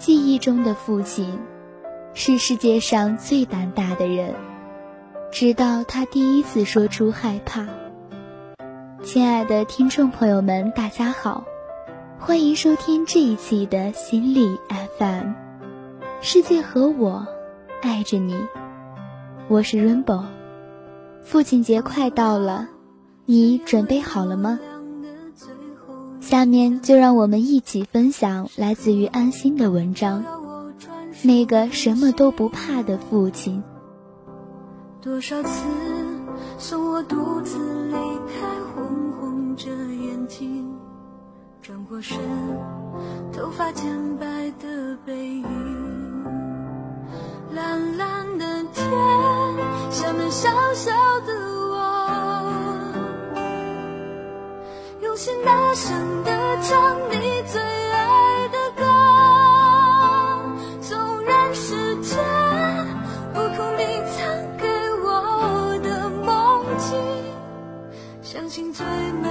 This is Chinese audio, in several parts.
记忆中的父亲，是世界上最胆大的人。直到他第一次说出害怕。亲爱的听众朋友们，大家好，欢迎收听这一期的心理 FM，世界和我爱着你，我是 Rainbow。父亲节快到了，你准备好了吗？下面就让我们一起分享来自于安心的文章。那个什么都不怕的父亲。多少次送我独自离开，红红着眼睛，转过身，头发渐白的背影，蓝蓝的天，下面小小的用心大声的唱你最爱的歌，纵然世界不同，你曾给我的梦境，相信最美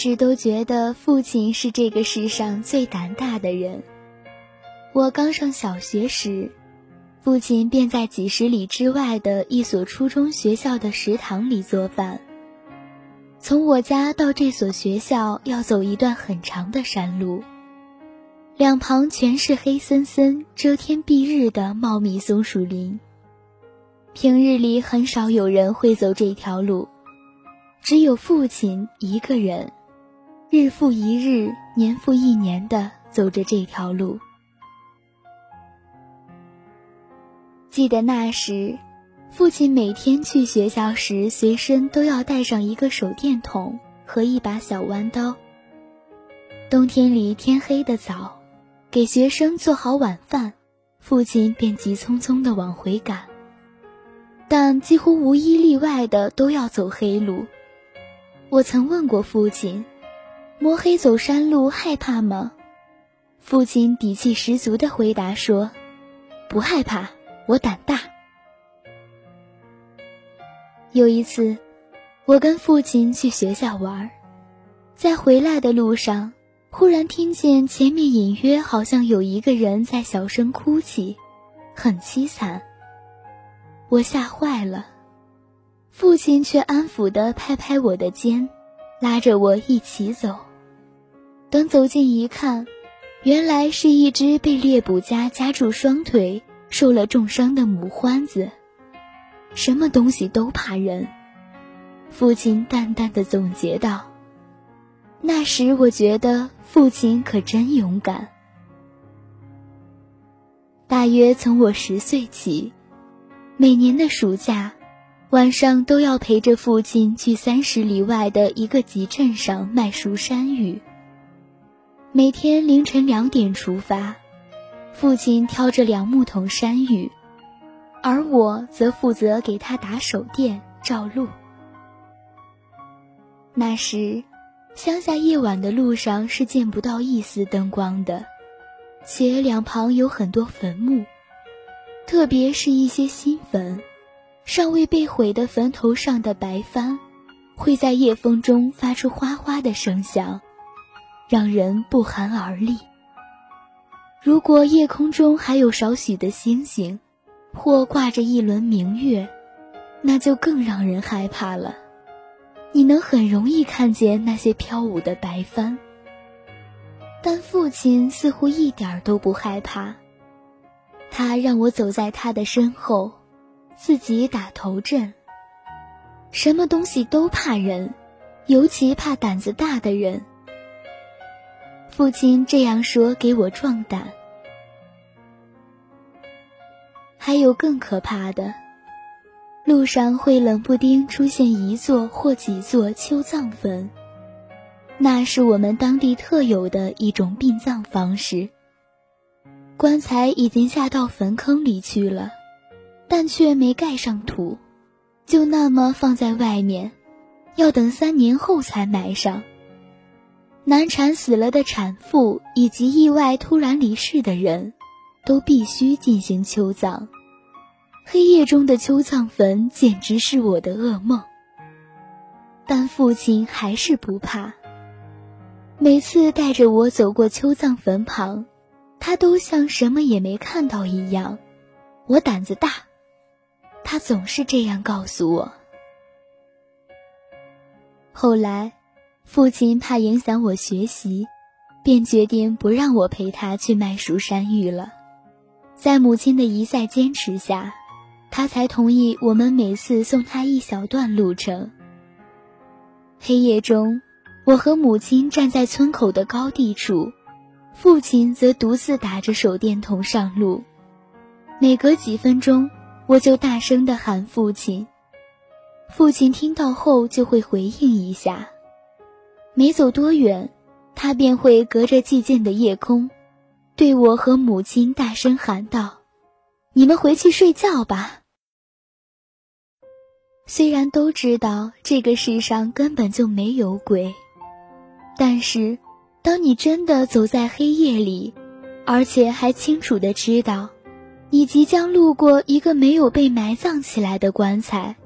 一直都觉得父亲是这个世上最胆大的人。我刚上小学时，父亲便在几十里之外的一所初中学校的食堂里做饭。从我家到这所学校要走一段很长的山路，两旁全是黑森森、遮天蔽日的茂密松树林。平日里很少有人会走这条路。只有父亲一个人，日复一日，年复一年的走着这条路。记得那时，父亲每天去学校时，随身都要带上一个手电筒和一把小弯刀。冬天里天黑的早，给学生做好晚饭，父亲便急匆匆的往回赶。但几乎无一例外的都要走黑路。我曾问过父亲：“摸黑走山路害怕吗？”父亲底气十足的回答说：“不害怕，我胆大。”有一次，我跟父亲去学校玩，在回来的路上，忽然听见前面隐约好像有一个人在小声哭泣，很凄惨。我吓坏了。父亲却安抚地拍拍我的肩，拉着我一起走。等走近一看，原来是一只被猎捕夹夹住双腿、受了重伤的母獾子。什么东西都怕人，父亲淡淡的总结道。那时我觉得父亲可真勇敢。大约从我十岁起，每年的暑假。晚上都要陪着父亲去三十里外的一个集镇上卖熟山芋。每天凌晨两点出发，父亲挑着两木桶山芋，而我则负责给他打手电照路。那时，乡下夜晚的路上是见不到一丝灯光的，且两旁有很多坟墓，特别是一些新坟。尚未被毁的坟头上的白帆，会在夜风中发出哗哗的声响，让人不寒而栗。如果夜空中还有少许的星星，或挂着一轮明月，那就更让人害怕了。你能很容易看见那些飘舞的白帆，但父亲似乎一点都不害怕。他让我走在他的身后。自己打头阵。什么东西都怕人，尤其怕胆子大的人。父亲这样说给我壮胆。还有更可怕的，路上会冷不丁出现一座或几座秋葬坟，那是我们当地特有的一种殡葬方式。棺材已经下到坟坑里去了。但却没盖上土，就那么放在外面，要等三年后才埋上。难产死了的产妇以及意外突然离世的人，都必须进行秋葬。黑夜中的秋葬坟简直是我的噩梦。但父亲还是不怕。每次带着我走过秋葬坟旁，他都像什么也没看到一样。我胆子大，他总是这样告诉我。后来，父亲怕影响我学习，便决定不让我陪他去卖蜀山芋了。在母亲的一再坚持下，他才同意我们每次送他一小段路程。黑夜中，我和母亲站在村口的高地处，父亲则独自打着手电筒上路。每隔几分钟，我就大声地喊父亲，父亲听到后就会回应一下。没走多远，他便会隔着寂静的夜空，对我和母亲大声喊道：“你们回去睡觉吧。”虽然都知道这个世上根本就没有鬼，但是，当你真的走在黑夜里，而且还清楚的知道，你即将路过一个没有被埋葬起来的棺材，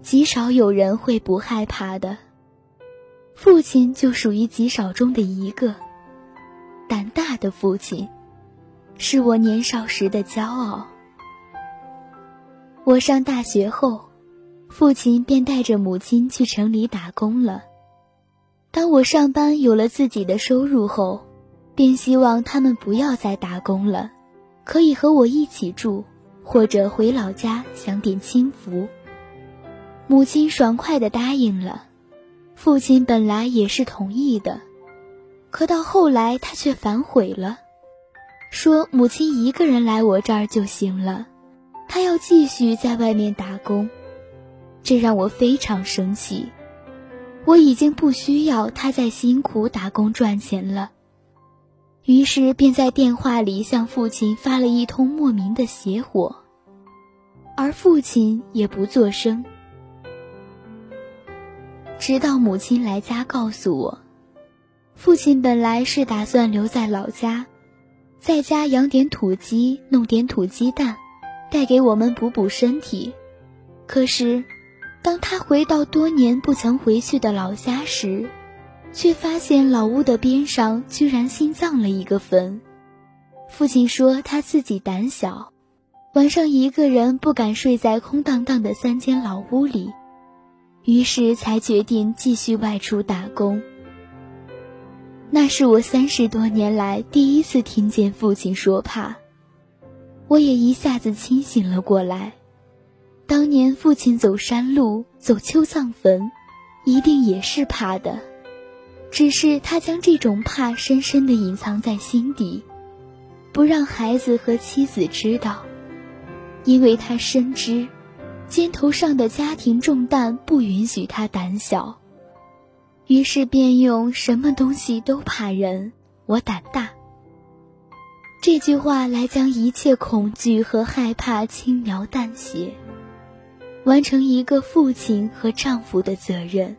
极少有人会不害怕的。父亲就属于极少中的一个，胆大的父亲，是我年少时的骄傲。我上大学后。父亲便带着母亲去城里打工了。当我上班有了自己的收入后，便希望他们不要再打工了，可以和我一起住，或者回老家享点清福。母亲爽快地答应了，父亲本来也是同意的，可到后来他却反悔了，说母亲一个人来我这儿就行了，他要继续在外面打工。这让我非常生气，我已经不需要他再辛苦打工赚钱了，于是便在电话里向父亲发了一通莫名的邪火，而父亲也不作声。直到母亲来家告诉我，父亲本来是打算留在老家，在家养点土鸡，弄点土鸡蛋，带给我们补补身体，可是。当他回到多年不曾回去的老家时，却发现老屋的边上居然新葬了一个坟。父亲说他自己胆小，晚上一个人不敢睡在空荡荡的三间老屋里，于是才决定继续外出打工。那是我三十多年来第一次听见父亲说怕，我也一下子清醒了过来。当年父亲走山路、走秋葬坟，一定也是怕的，只是他将这种怕深深的隐藏在心底，不让孩子和妻子知道，因为他深知，肩头上的家庭重担不允许他胆小，于是便用“什么东西都怕人，我胆大”这句话来将一切恐惧和害怕轻描淡写。完成一个父亲和丈夫的责任。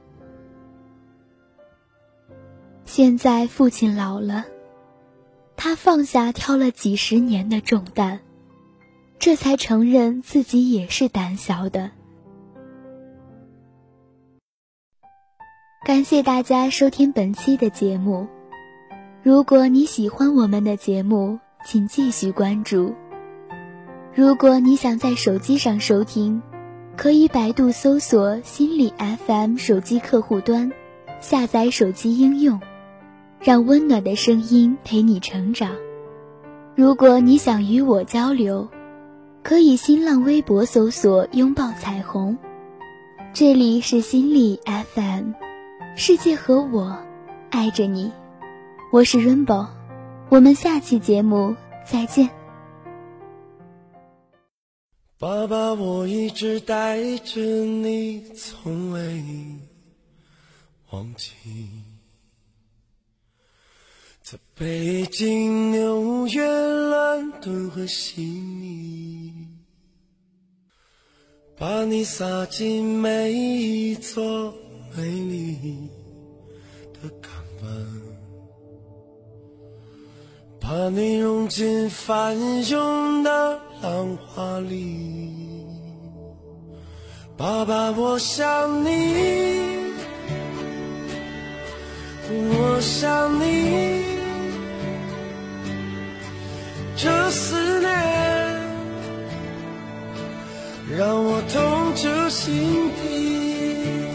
现在父亲老了，他放下挑了几十年的重担，这才承认自己也是胆小的。感谢大家收听本期的节目。如果你喜欢我们的节目，请继续关注。如果你想在手机上收听。可以百度搜索“心理 FM” 手机客户端，下载手机应用，让温暖的声音陪你成长。如果你想与我交流，可以新浪微博搜索“拥抱彩虹”。这里是心理 FM，世界和我爱着你，我是 Rainbow，我们下期节目再见。爸爸，我一直带着你，从未忘记。在北京、纽约、伦敦和悉尼，把你撒进每一座美丽的港。湾，把你融进翻涌的浪花里。爸爸，我想你，我想你，这思念让我痛彻心底，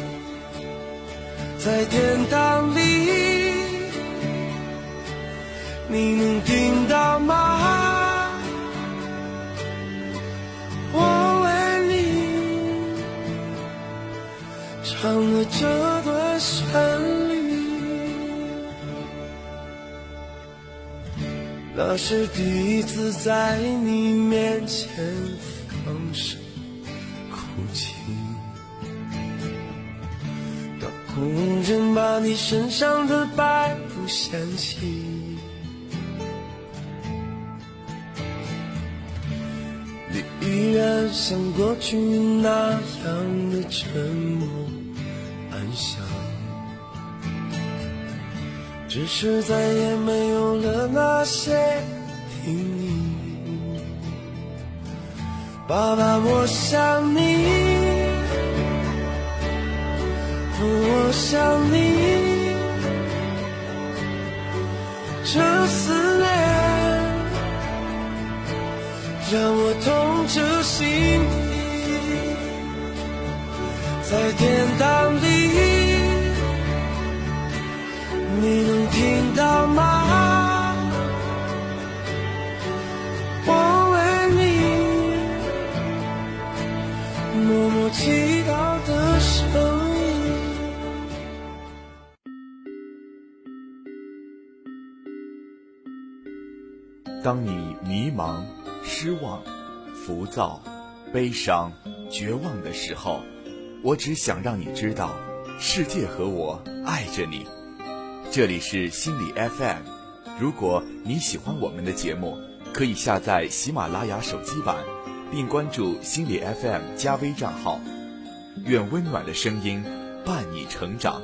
在天堂里，你能听到吗？我为你唱了这段旋律，那是第一次在你面前放声哭泣。当工人把你身上的白布掀起，你依然像过去那样的沉默。安详，只是再也没有了那些叮咛。爸爸，我想你，我想你，这思念让我痛彻心底，在天堂当你迷茫、失望、浮躁、悲伤、绝望的时候，我只想让你知道，世界和我爱着你。这里是心理 FM，如果你喜欢我们的节目，可以下载喜马拉雅手机版，并关注心理 FM 加微账号。愿温暖的声音伴你成长。